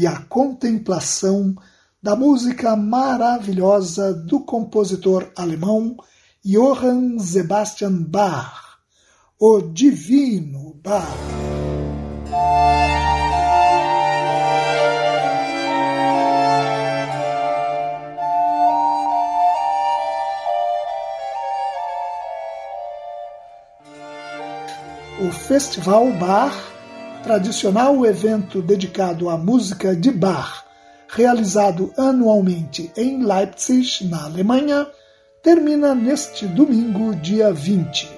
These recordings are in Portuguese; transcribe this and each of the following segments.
e a contemplação da música maravilhosa do compositor alemão Johann Sebastian Bach, o Divino Bach. O Festival Bach tradicional evento dedicado à música de Bach, realizado anualmente em Leipzig, na Alemanha, termina neste domingo, dia 20.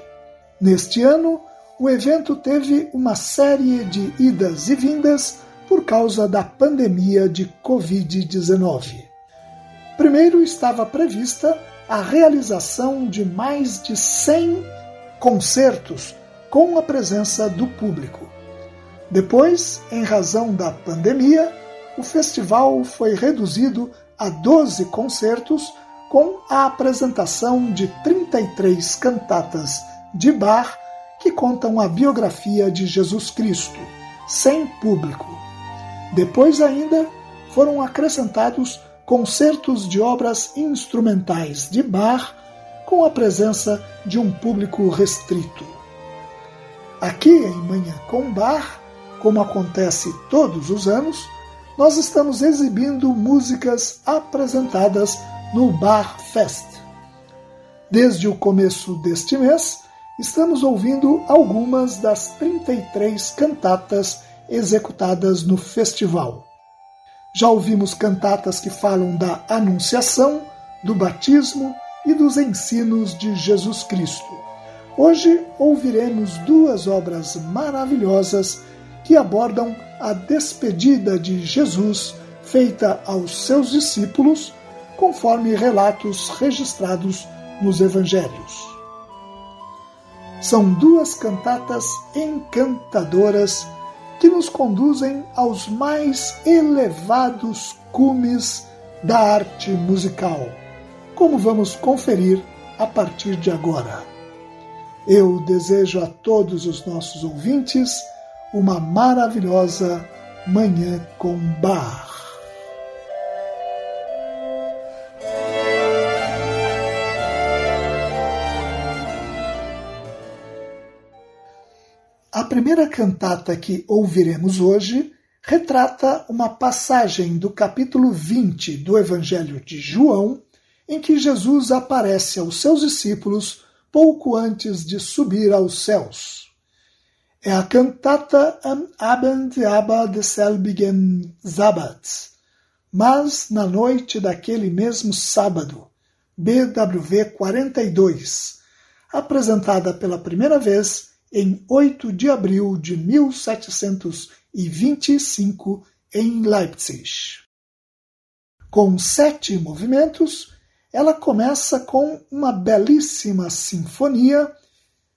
Neste ano, o evento teve uma série de idas e vindas por causa da pandemia de Covid-19. Primeiro estava prevista a realização de mais de 100 concertos com a presença do público. Depois, em razão da pandemia, o festival foi reduzido a 12 concertos com a apresentação de 33 cantatas de Bach que contam a biografia de Jesus Cristo, sem público. Depois ainda foram acrescentados concertos de obras instrumentais de Bach com a presença de um público restrito. Aqui em Manhã com Bar, como acontece todos os anos, nós estamos exibindo músicas apresentadas no Bar Fest. Desde o começo deste mês, estamos ouvindo algumas das 33 cantatas executadas no festival. Já ouvimos cantatas que falam da Anunciação, do batismo e dos ensinos de Jesus Cristo. Hoje ouviremos duas obras maravilhosas que abordam a despedida de Jesus feita aos seus discípulos, conforme relatos registrados nos evangelhos. São duas cantatas encantadoras que nos conduzem aos mais elevados cumes da arte musical, como vamos conferir a partir de agora. Eu desejo a todos os nossos ouvintes uma maravilhosa Manhã com Bar. A primeira cantata que ouviremos hoje retrata uma passagem do capítulo 20 do Evangelho de João, em que Jesus aparece aos seus discípulos pouco antes de subir aos céus. É a cantata Am Abend aber desselbigen Sabbats, mas na noite daquele mesmo sábado, BWV 42, apresentada pela primeira vez em 8 de abril de 1725 em Leipzig. Com sete movimentos, ela começa com uma belíssima sinfonia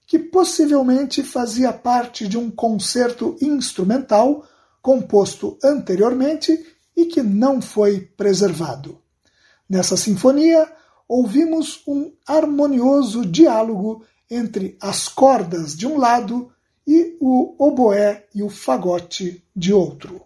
que possivelmente fazia parte de um concerto instrumental composto anteriormente e que não foi preservado. Nessa sinfonia, ouvimos um harmonioso diálogo entre as cordas de um lado e o oboé e o fagote de outro.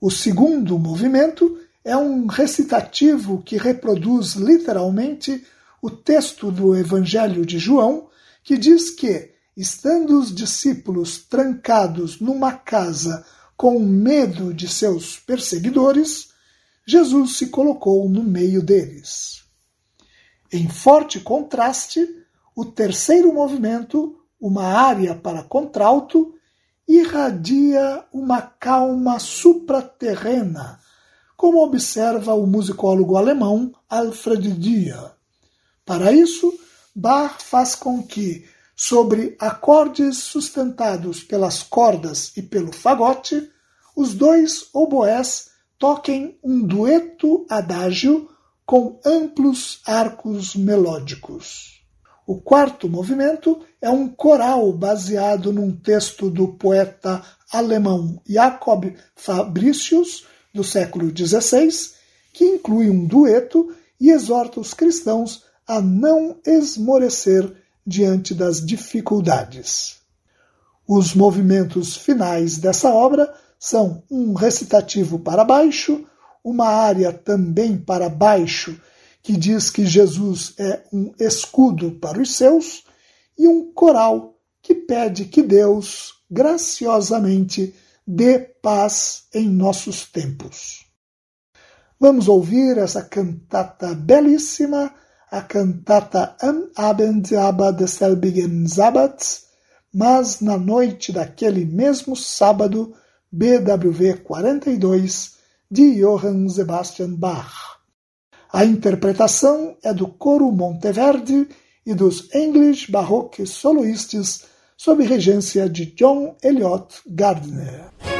O segundo movimento é um recitativo que reproduz literalmente o texto do Evangelho de João, que diz que, estando os discípulos trancados numa casa com medo de seus perseguidores, Jesus se colocou no meio deles. Em forte contraste, o terceiro movimento, uma área para contralto, irradia uma calma supraterrena, como observa o musicólogo alemão Alfred Dia. Para isso, Bach faz com que, sobre acordes sustentados pelas cordas e pelo fagote, os dois oboés toquem um dueto adágio com amplos arcos melódicos. O quarto movimento é um coral baseado num texto do poeta alemão Jacob Fabricius, do século XVI, que inclui um dueto e exorta os cristãos a não esmorecer diante das dificuldades. Os movimentos finais dessa obra são um recitativo para baixo, uma área também para baixo que diz que Jesus é um escudo para os seus, e um coral que pede que Deus graciosamente dê paz em nossos tempos. Vamos ouvir essa cantata belíssima, a cantata Am Abend aber desselbigen Sabbats, mas na noite daquele mesmo sábado, BWV 42, de Johann Sebastian Bach. A interpretação é do coro Monteverdi e dos English Baroque Soloists sob regência de John Eliot Gardner.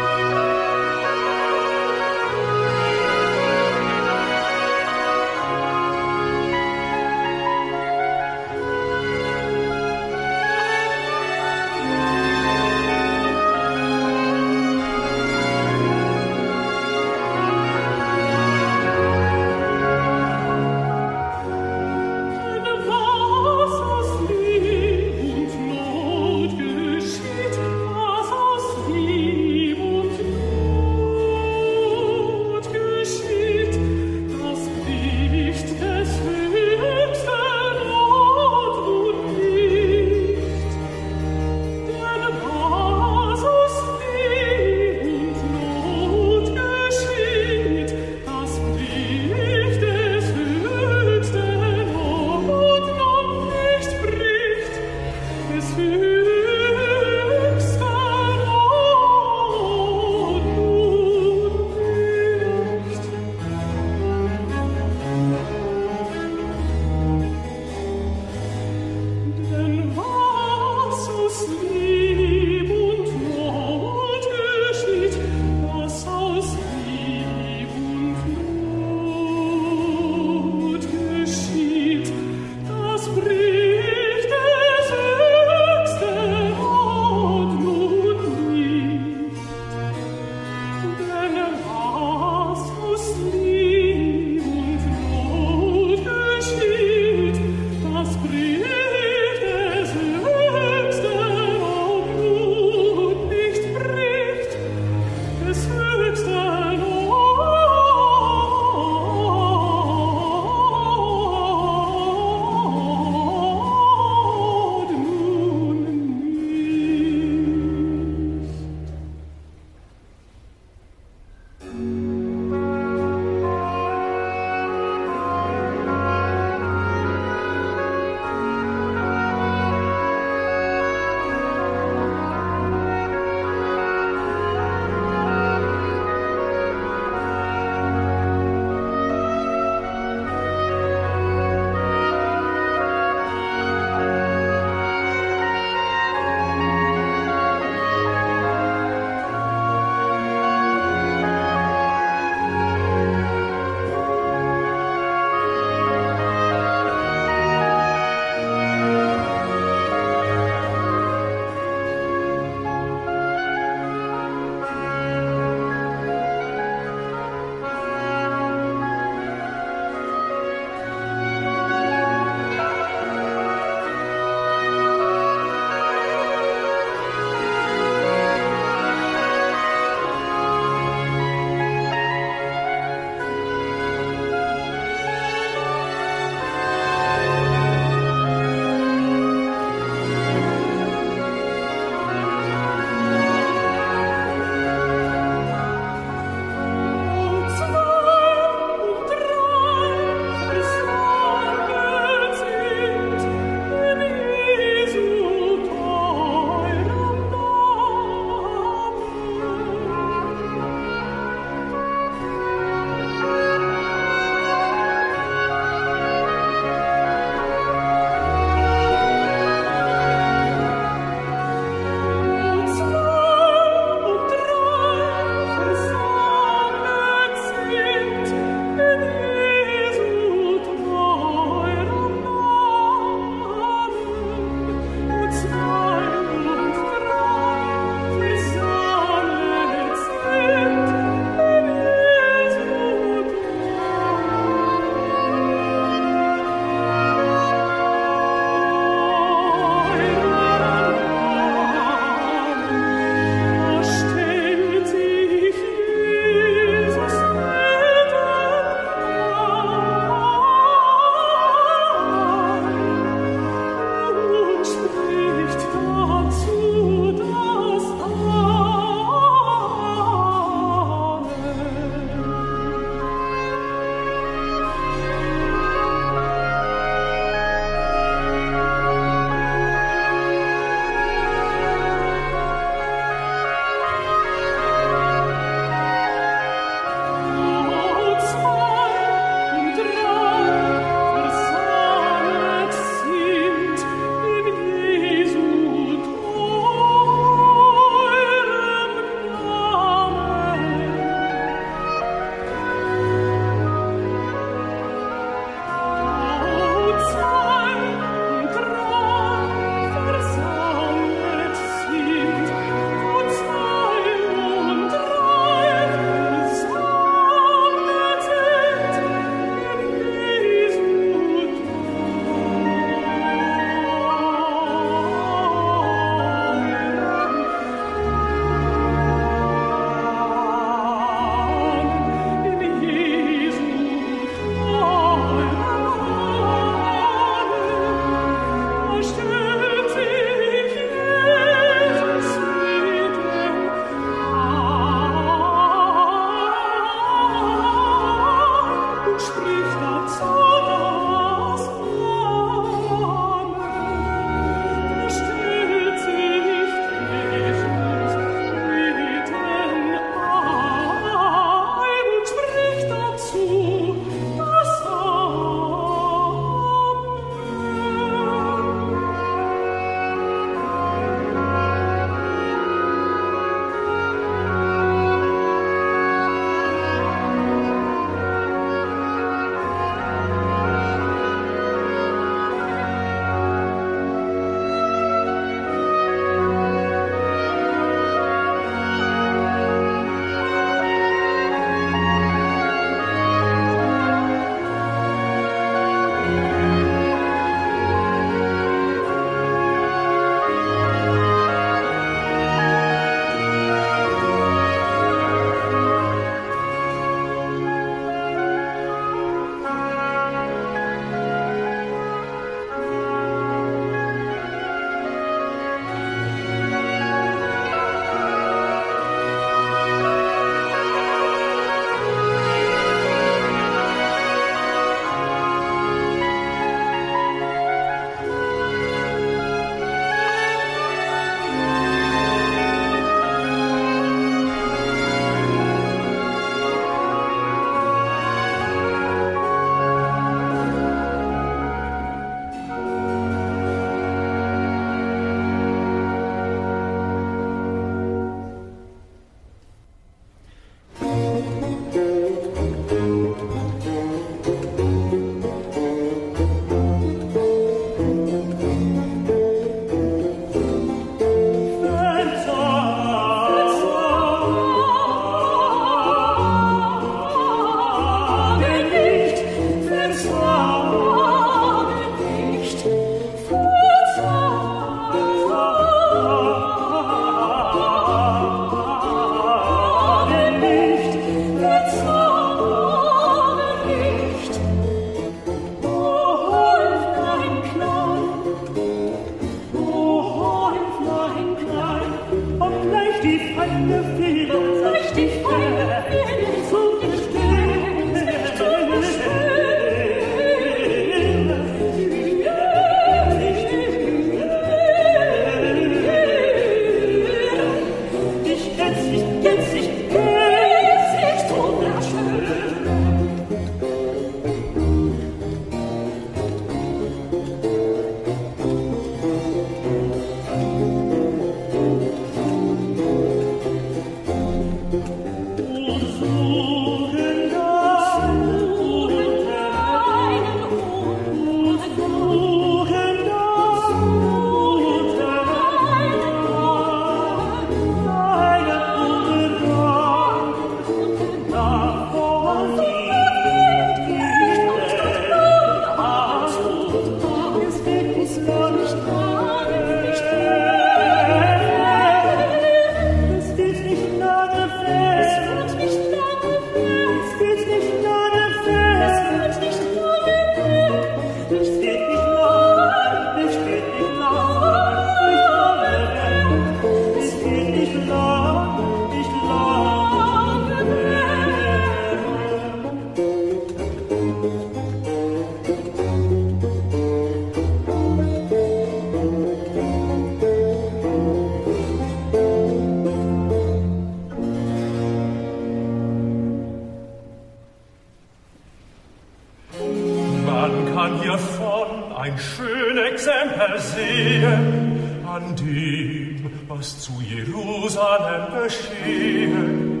Sehen an dem, was zu Jerusalem geschehen.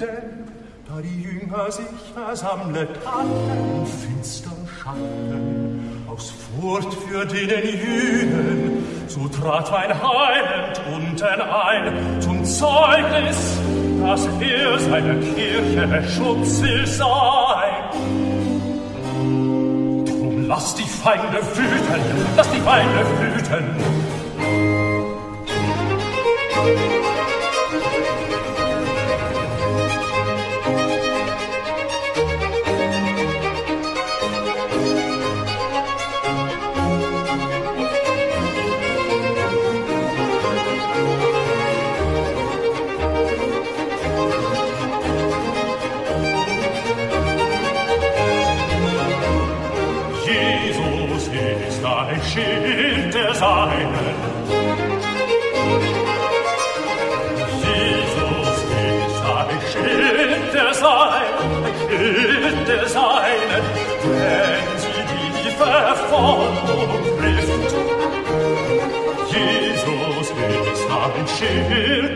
Denn da die Jünger sich versammelt hatten, finster Schatten, aus Furcht für den Jüden, so trat mein Heiland unten ein zum Zeugnis, dass er seine Kirche Schutzil sei. lass die feinde füten lass die feinde füten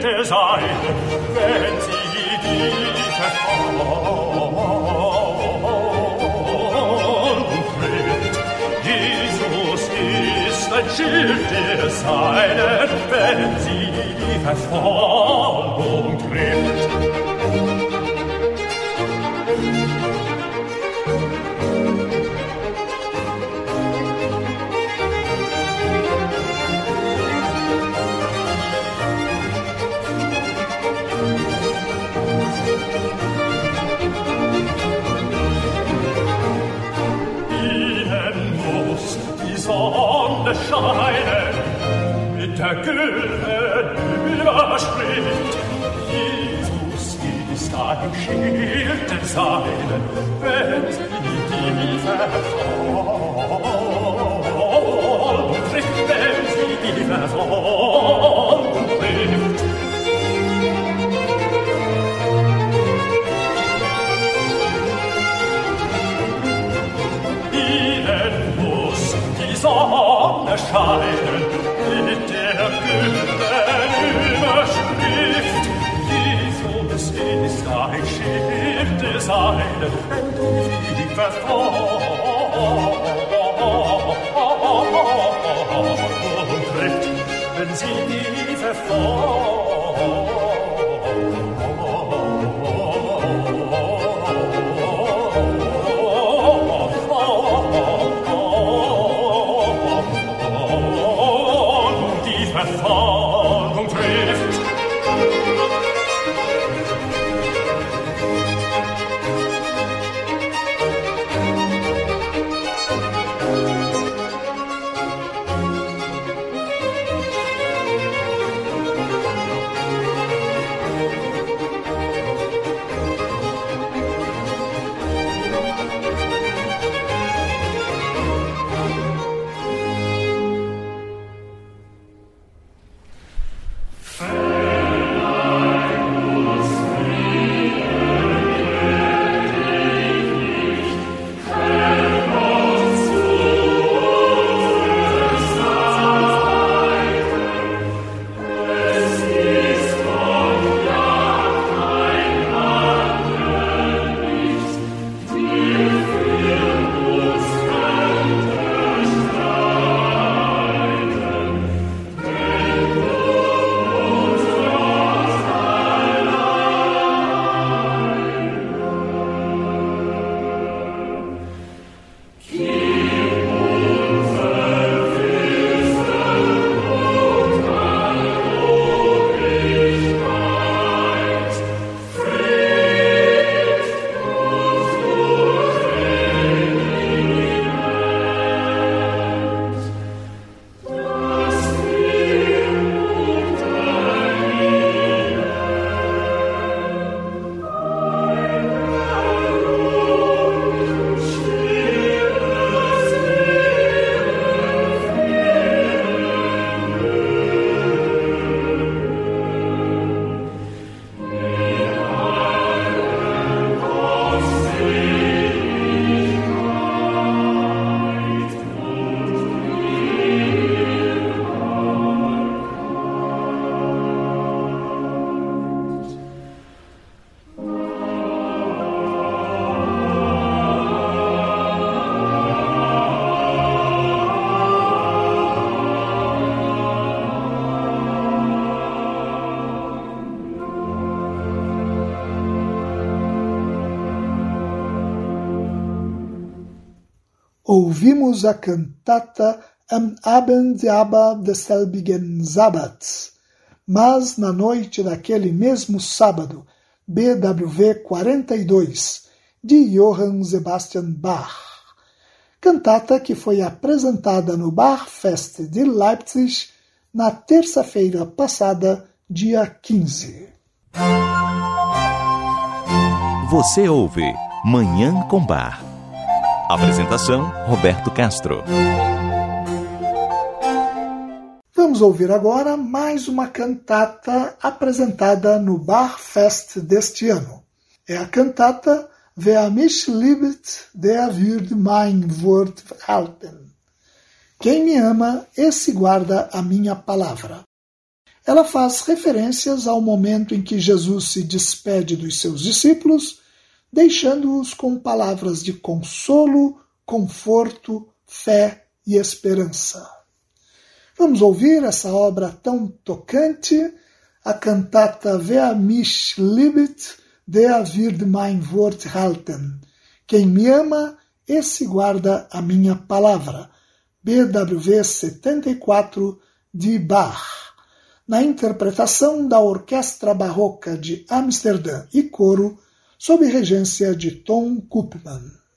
mir sein, wenn sie dich erfreut. Jesus ist ein Schild, der seinen, wenn sie dich erfreut. am Schilde sein, wenn sie die Verfolgung trifft, wenn sie die Verfolgung trifft. Ihnen muss die Sonne scheinen, thy shift design, and thee verfolgt, And see sie verfolgt. Ouvimos a cantata Am Abend aber desselbigen Sabbats, mas na noite daquele mesmo sábado, BWV 42, de Johann Sebastian Bach. Cantata que foi apresentada no Bachfest de Leipzig na terça-feira passada, dia 15. Você ouve Manhã com Bar. Apresentação: Roberto Castro. Vamos ouvir agora mais uma cantata apresentada no Barfest deste ano. É a cantata Wer mich liebt, der wird mein Wort halten. Quem me ama, esse guarda a minha palavra. Ela faz referências ao momento em que Jesus se despede dos seus discípulos deixando-os com palavras de consolo, conforto, fé e esperança. Vamos ouvir essa obra tão tocante, a cantata Wer mich liebt, der wird mein Wort halten. Quem me ama, esse guarda a minha palavra. BWV 74 de Bach. Na interpretação da Orquestra Barroca de Amsterdã e coro, sob regência de Tom Koopman.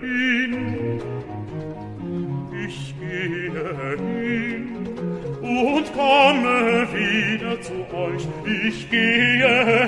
hin, ich gehe hin und komme wieder zu euch. Ich gehe hin.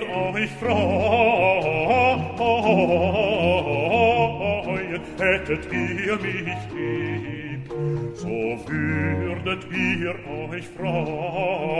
dir auch ich freuen, hättet ihr mich lieb, so würdet ihr euch freuen.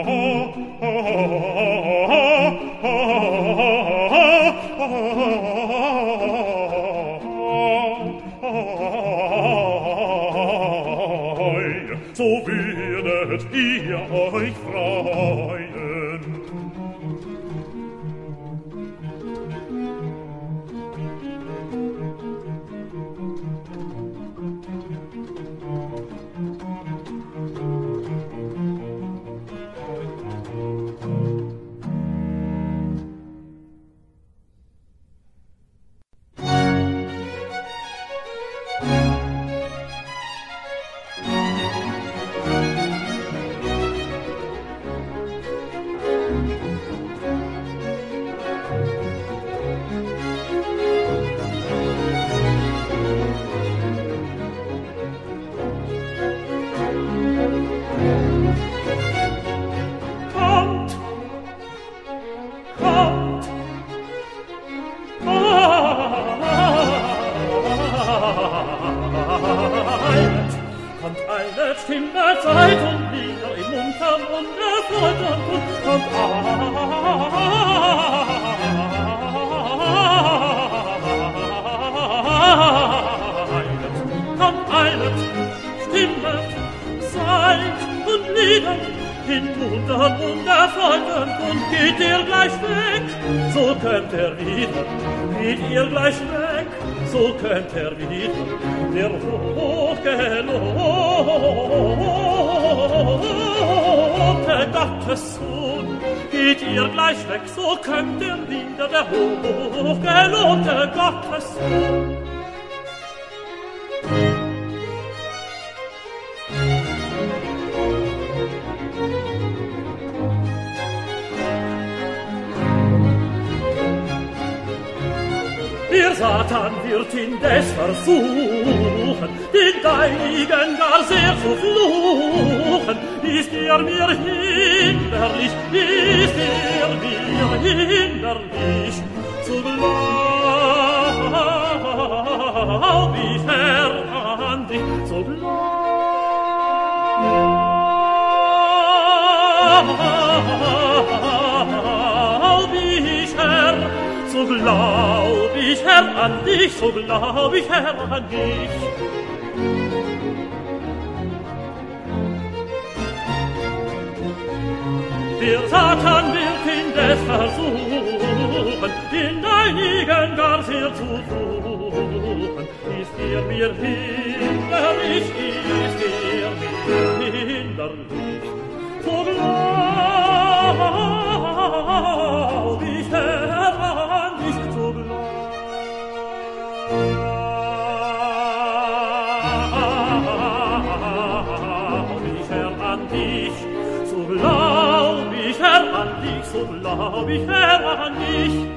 man wird indes versuchen, den Deinigen gar sehr zu fluchen. Ist er mir hinderlich, ist er mir hinderlich, zu glaub ich Herr an dich, zu glaub so glaub ich, Herr, an dich, so glaub ich, Herr, an dich. Der Satan wird in des Versuchen, den deinigen gar sehr zu suchen. Ist er mir hinderlich, ist er mir hinderlich, so glaub glaub ich Herr an dich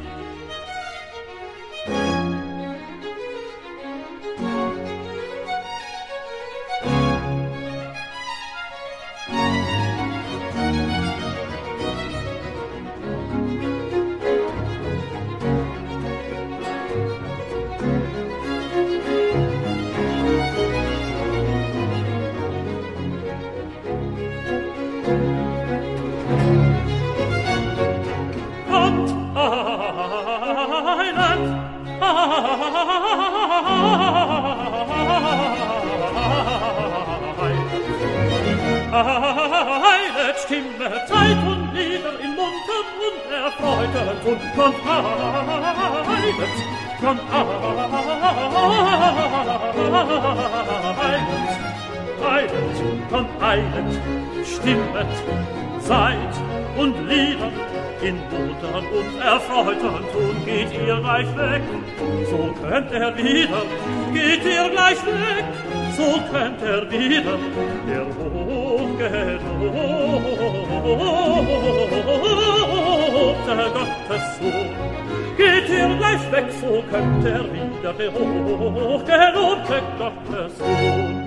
Stimme, Zeit und Lieder in Munter und erfreutet und konfeidet, konfeidet, eilet, konfeidet, stimmet, Zeit und Lieder in Muttern und Erfreutern tun, geht ihr gleich weg, so könnt er wieder, geht ihr gleich weg, so könnt er wieder, der Hohe gelobt, der Gottessohn. Geht ihr gleich weg, so könnt ihr wieder hoch, gelobte Gottessohn.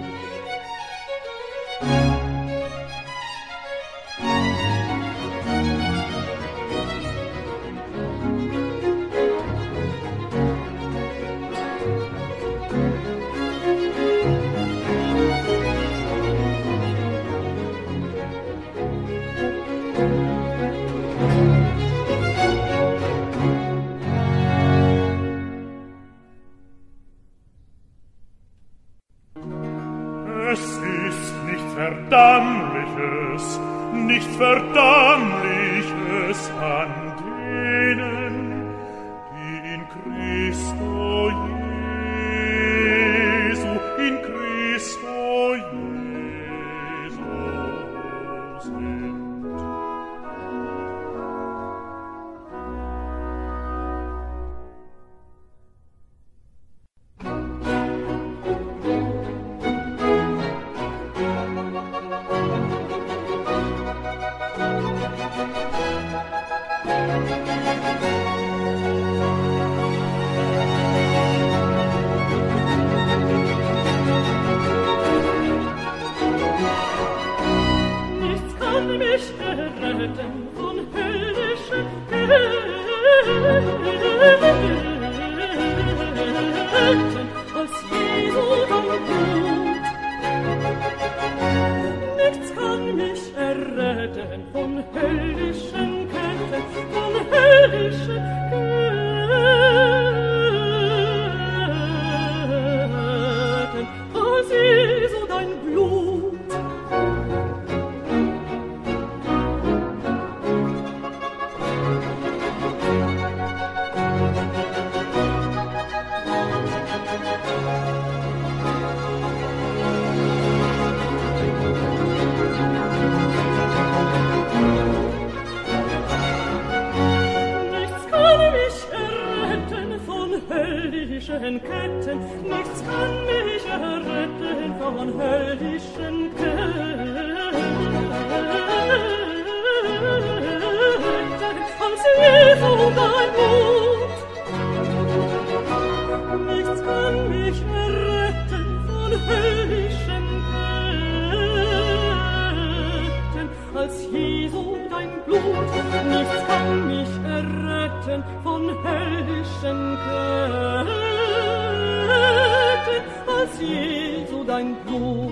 Dein Blut.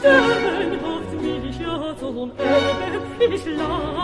Stimmen haft mich ja so erbe, ich lach.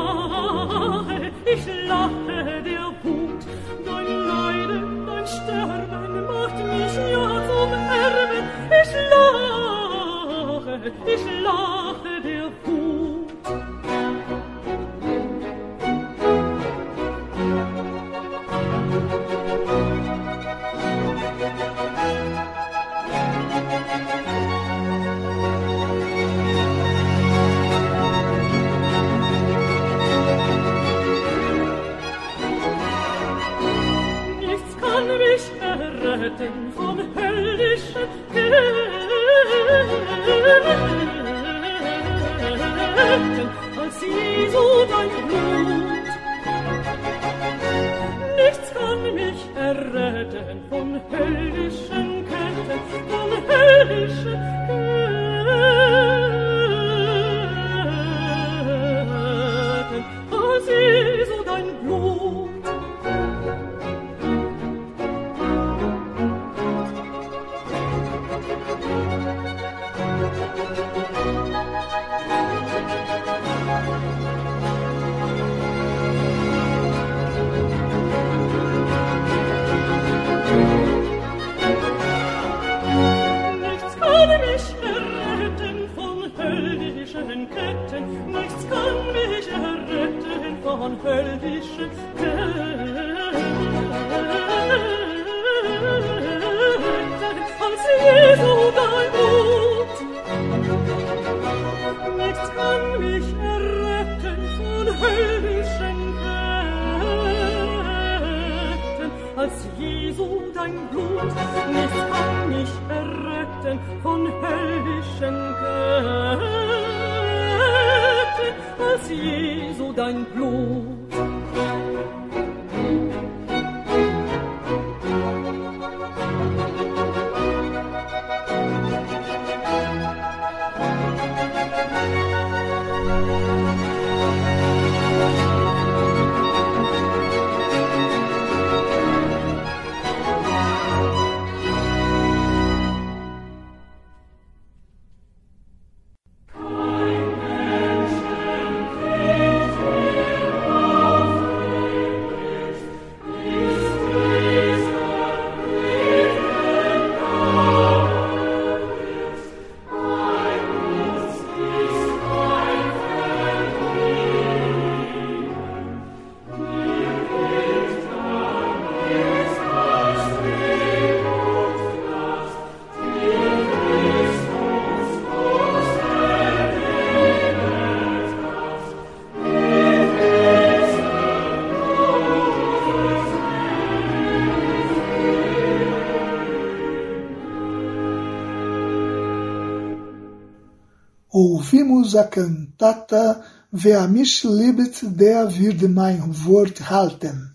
a cantata Wer mich liebt, der wird mein Wort halten.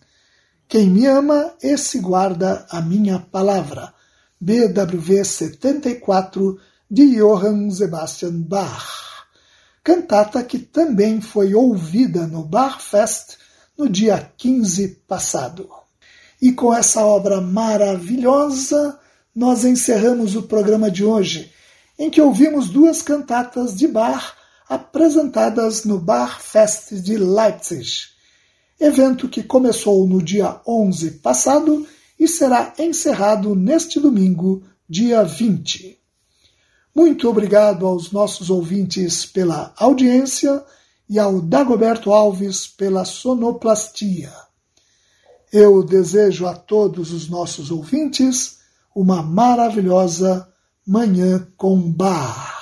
Quem me ama, esse guarda a minha palavra. BWV 74, de Johann Sebastian Bach. Cantata que também foi ouvida no Bachfest no dia 15 passado. E com essa obra maravilhosa, nós encerramos o programa de hoje, em que ouvimos duas cantatas de Bach apresentadas no Bar Fest de Leipzig, evento que começou no dia 11 passado e será encerrado neste domingo, dia 20. Muito obrigado aos nossos ouvintes pela audiência e ao Dagoberto Alves pela sonoplastia. Eu desejo a todos os nossos ouvintes uma maravilhosa Manhã com Bar.